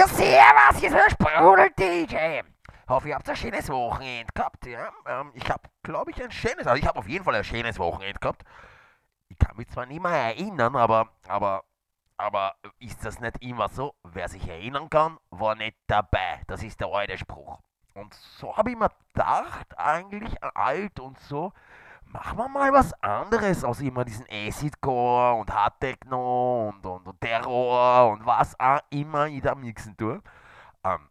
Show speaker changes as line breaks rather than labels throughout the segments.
Ja, servus, hier ist der Sprudel-DJ. Hoffe, ihr habt ein schönes Wochenende gehabt, ja. Ähm, ich habe, glaube ich, ein schönes, also ich habe auf jeden Fall ein schönes Wochenende gehabt. Ich kann mich zwar nicht mehr erinnern, aber, aber, aber ist das nicht immer so? Wer sich erinnern kann, war nicht dabei. Das ist der alte Spruch. Und so habe ich mir gedacht, eigentlich alt und so, machen wir mal was anderes aus immer diesen Acid-Core und Hard-Techno und, und, und, Terror und was auch immer ich da mixen tue. Ähm,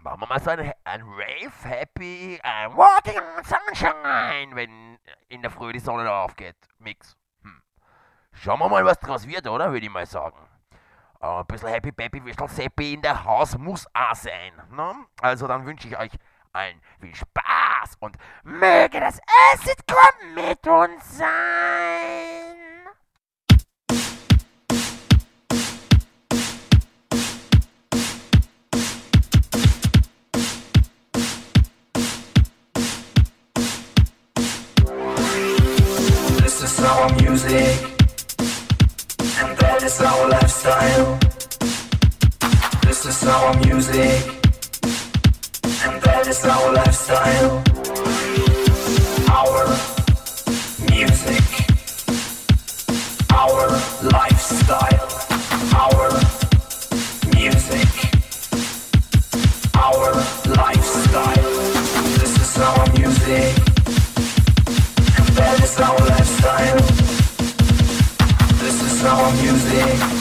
machen wir mal so ein, ein Rave-Happy I'm Walking on Sunshine, wenn in der Früh die Sonne aufgeht. Mix. Hm. Schauen wir mal, was draus wird, oder? Würde ich mal sagen. Uh, ein bisschen Happy Baby Whistle Seppi in der Haus muss auch sein. Ne? Also dann wünsche ich euch allen viel Spaß und möge das Acid Core mit uns sein.
This is our music, and that is our lifestyle. This is our music, and that is our lifestyle. Our music, our lifestyle. Our music, our lifestyle. This is our music. And that is our lifestyle. This is our music.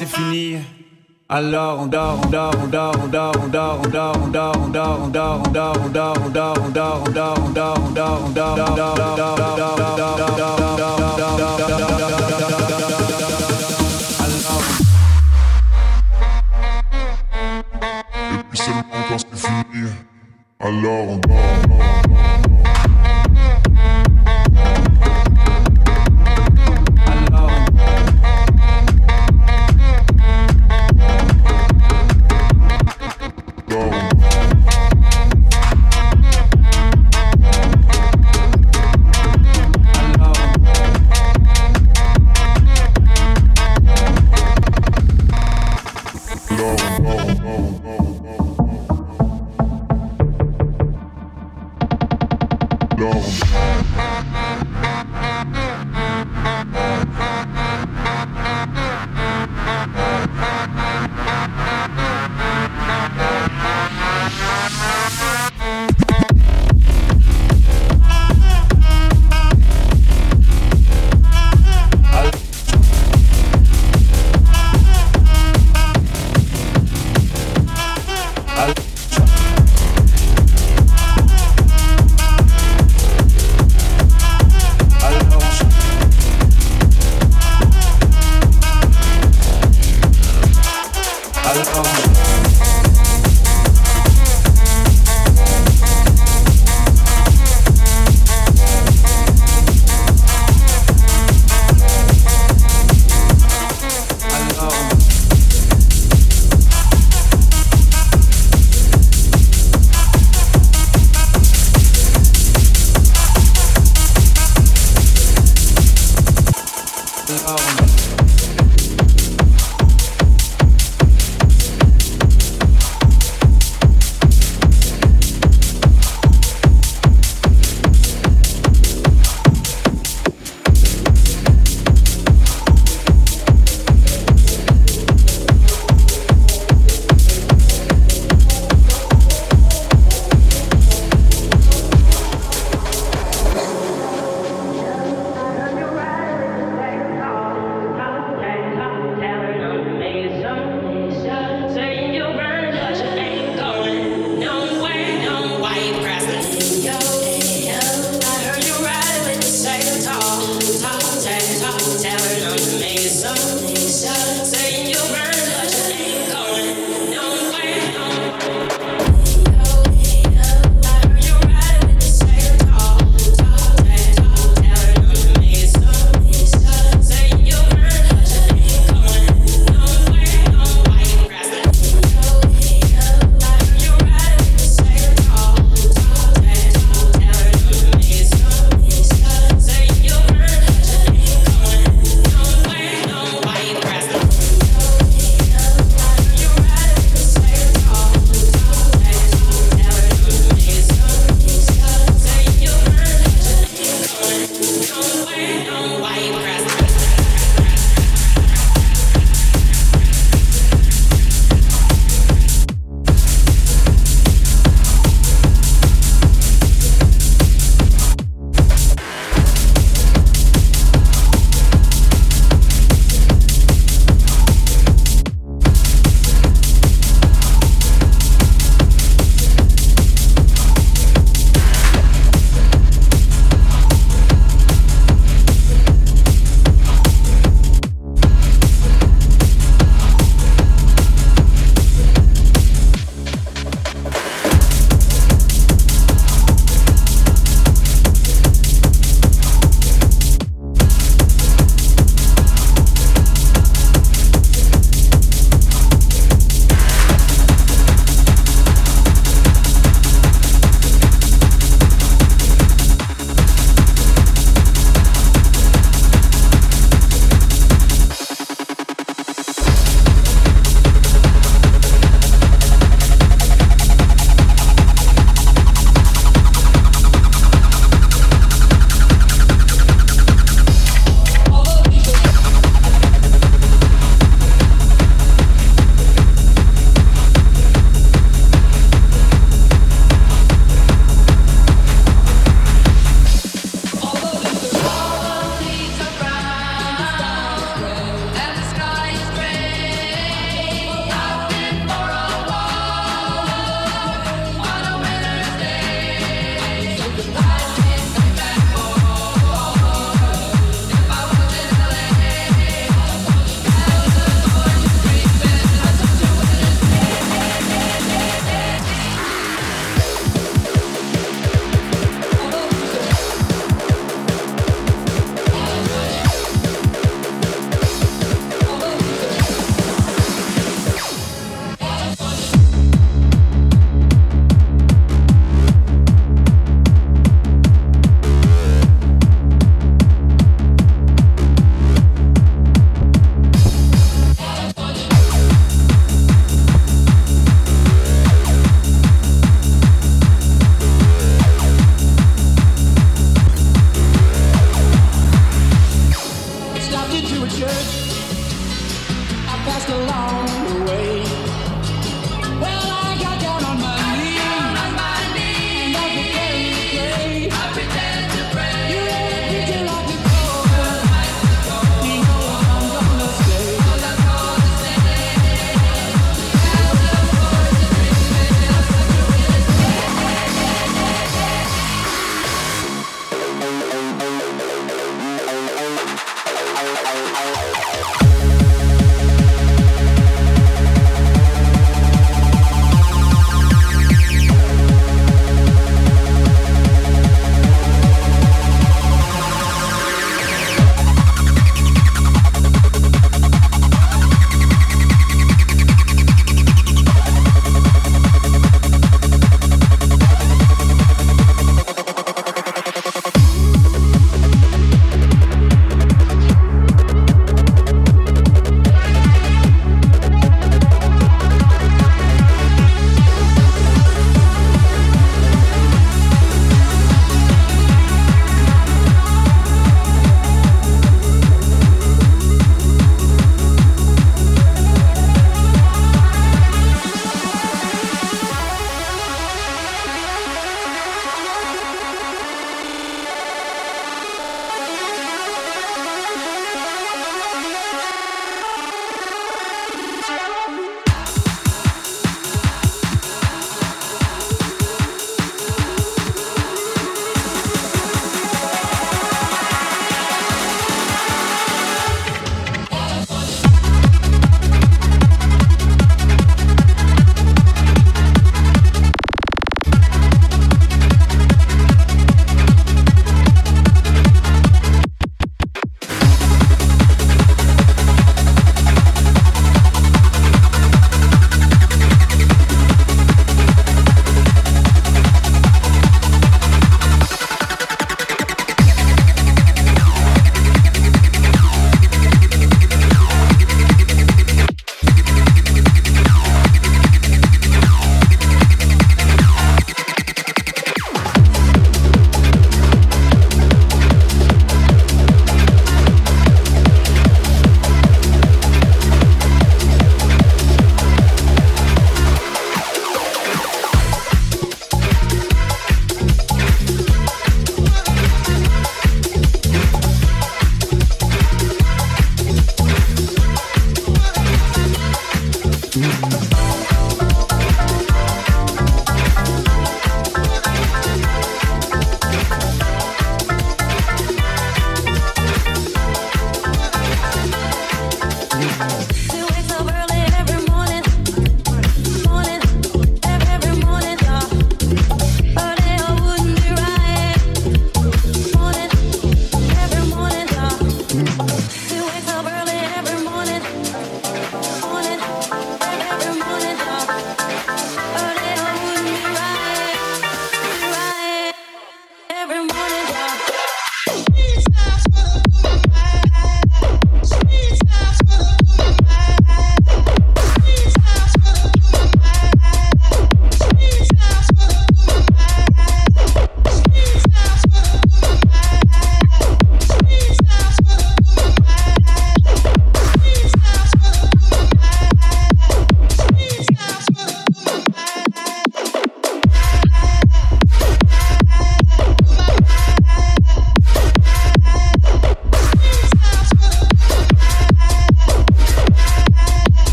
C'est fini. Alors on dort, on dort, on dort, on dort, on dort, on dort, on dort, on dort, on dort, on dort, on dort, on dort, on dort, on dort, on dort, on dort, on dort, on
Et puis seulement quand c'est fini, alors on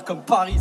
Comme Paris.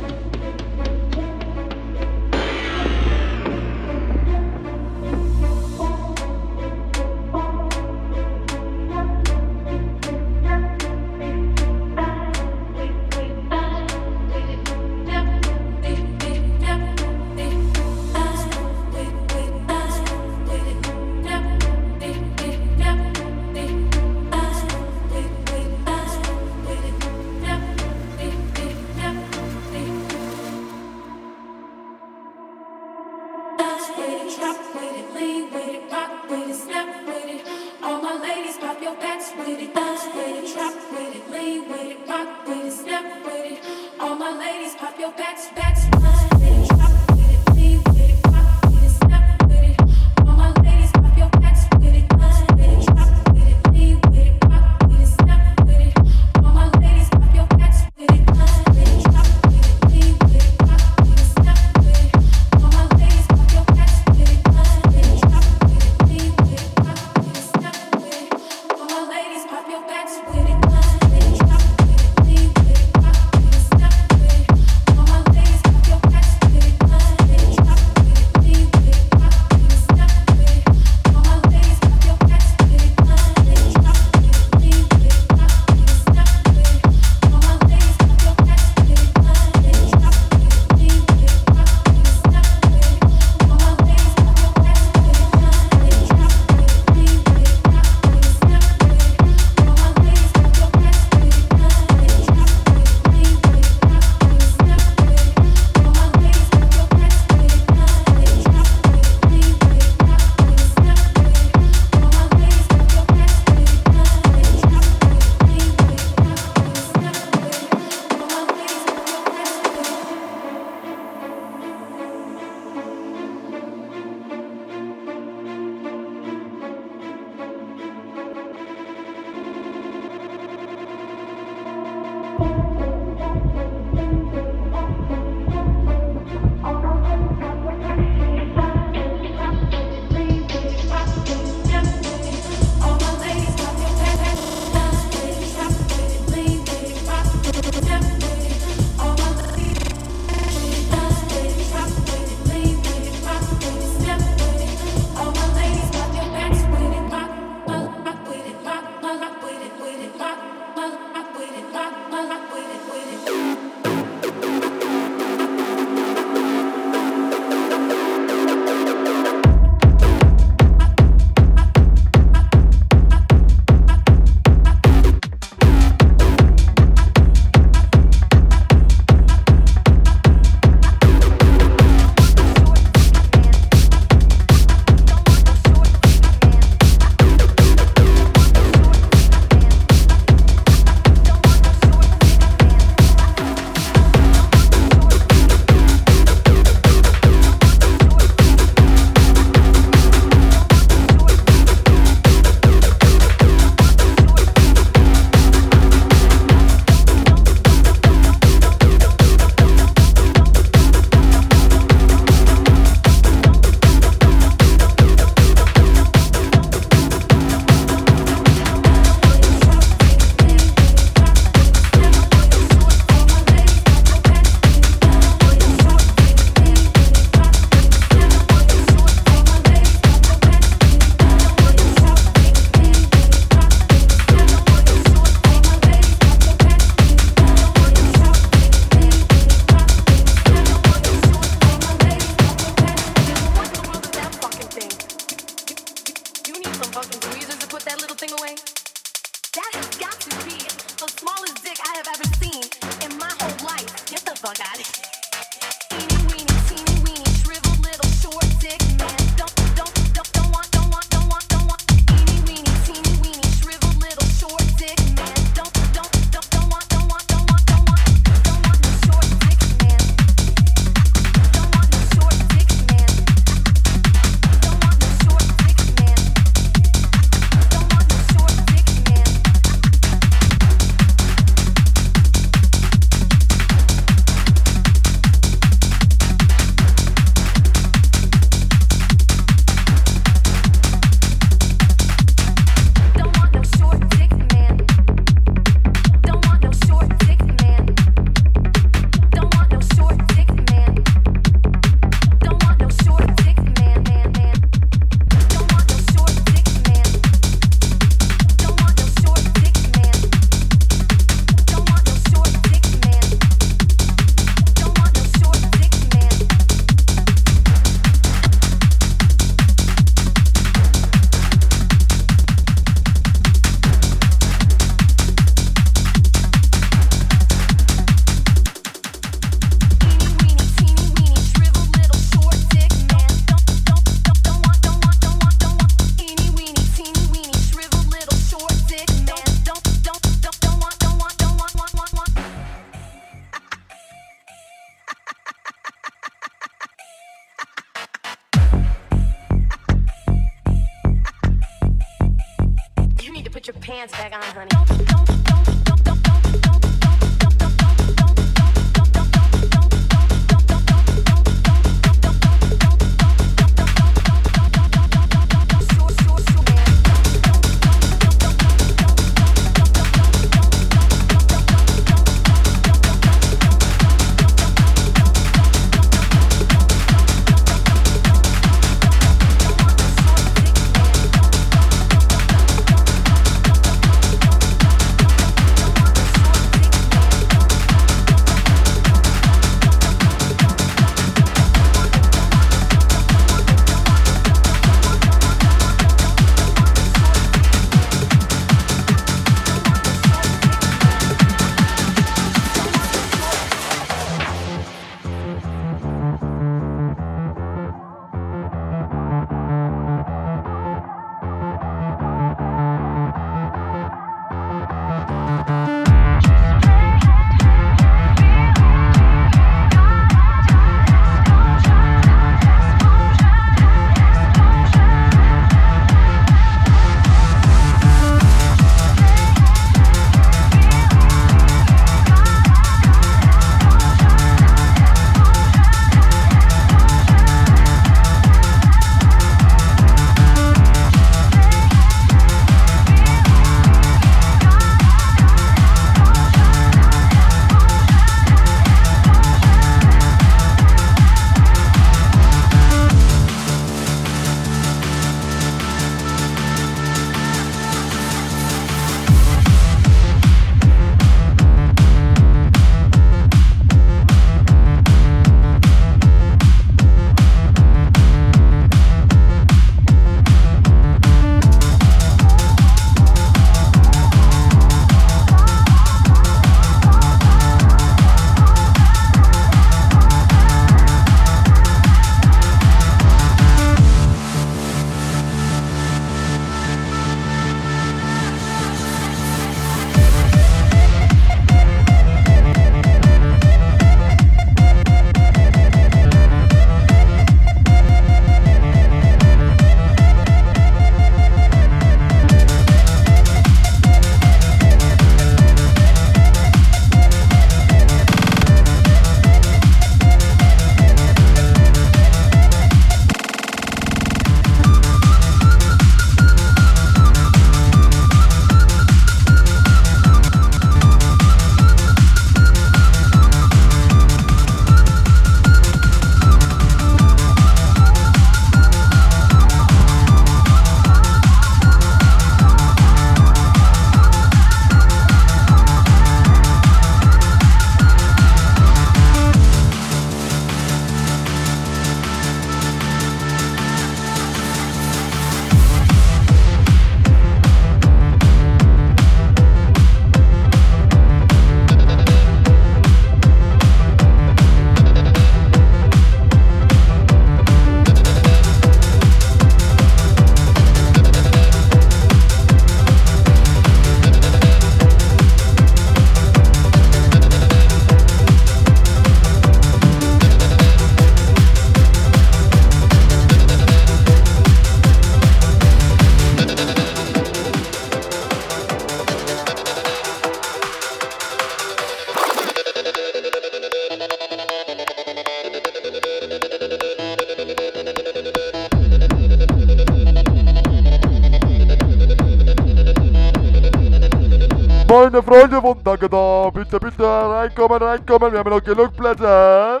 kadar. Bitte, bitte reinkommen, reinkommen. Wir haben noch genug Plätze.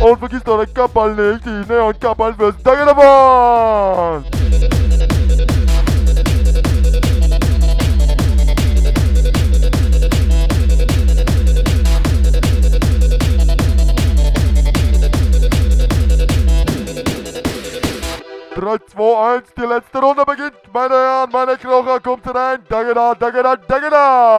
Und vergiss deine Kappel nicht, die Neon-Kappel fürs Tage davon! 3, 2, 1, die letzte Runde beginnt. Meine Herren, meine Knocher, kommt rein.
Danke da,
danke da, danke da.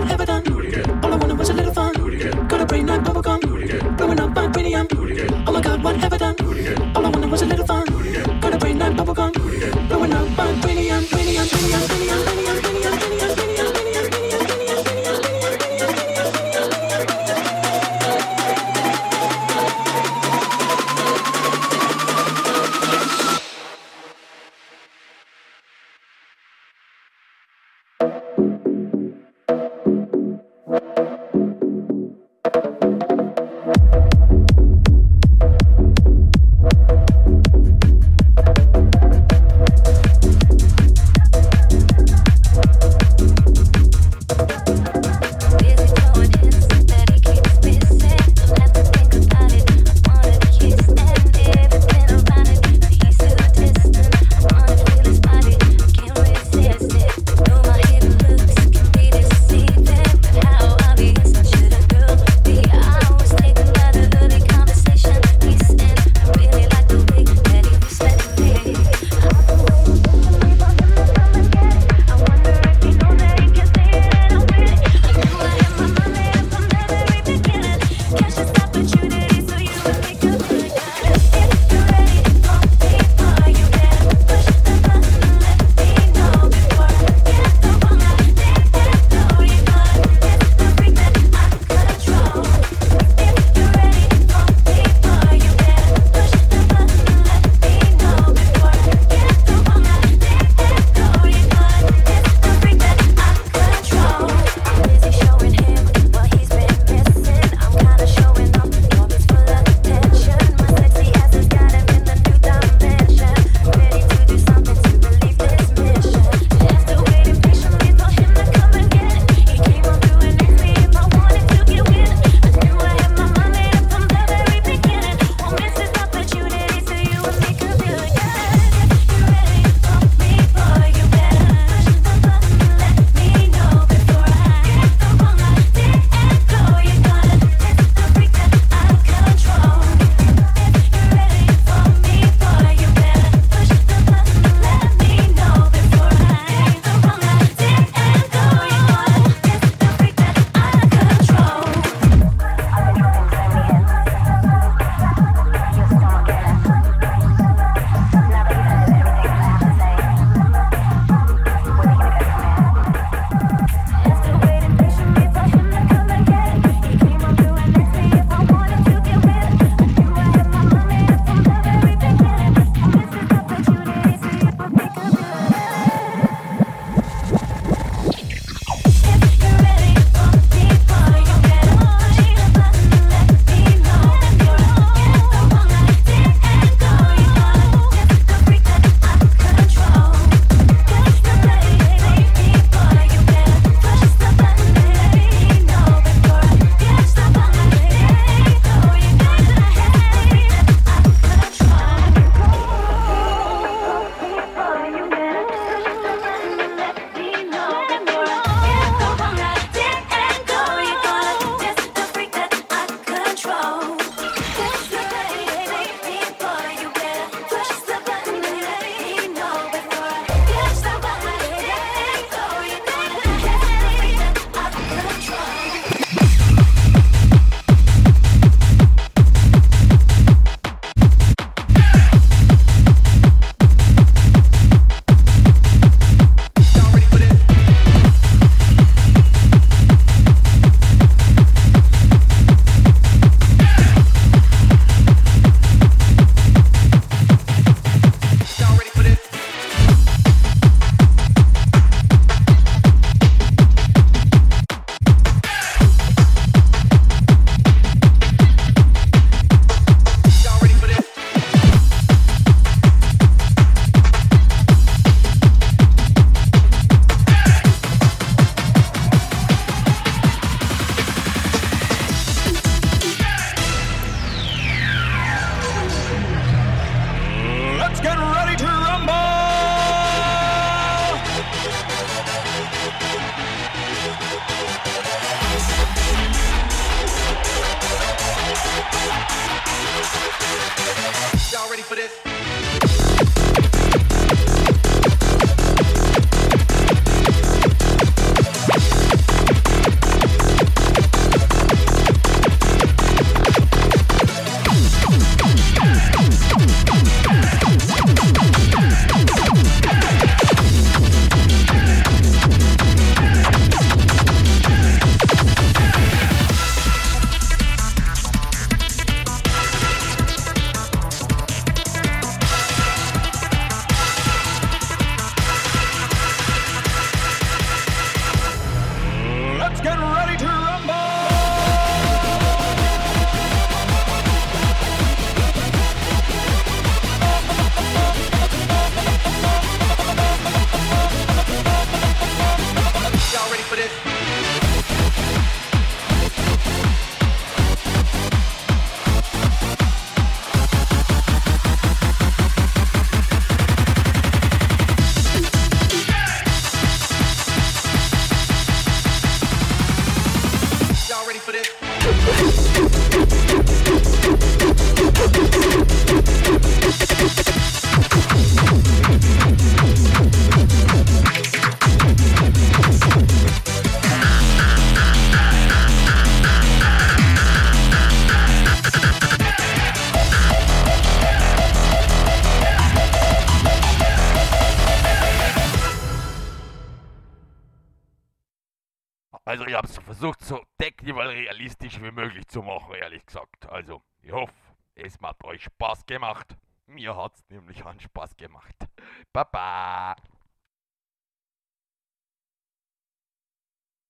whatever done. Realistisch wie möglich zu machen, ehrlich gesagt. Also, ich hoffe, es hat euch Spaß gemacht. Mir hat's nämlich einen Spaß gemacht. Baba!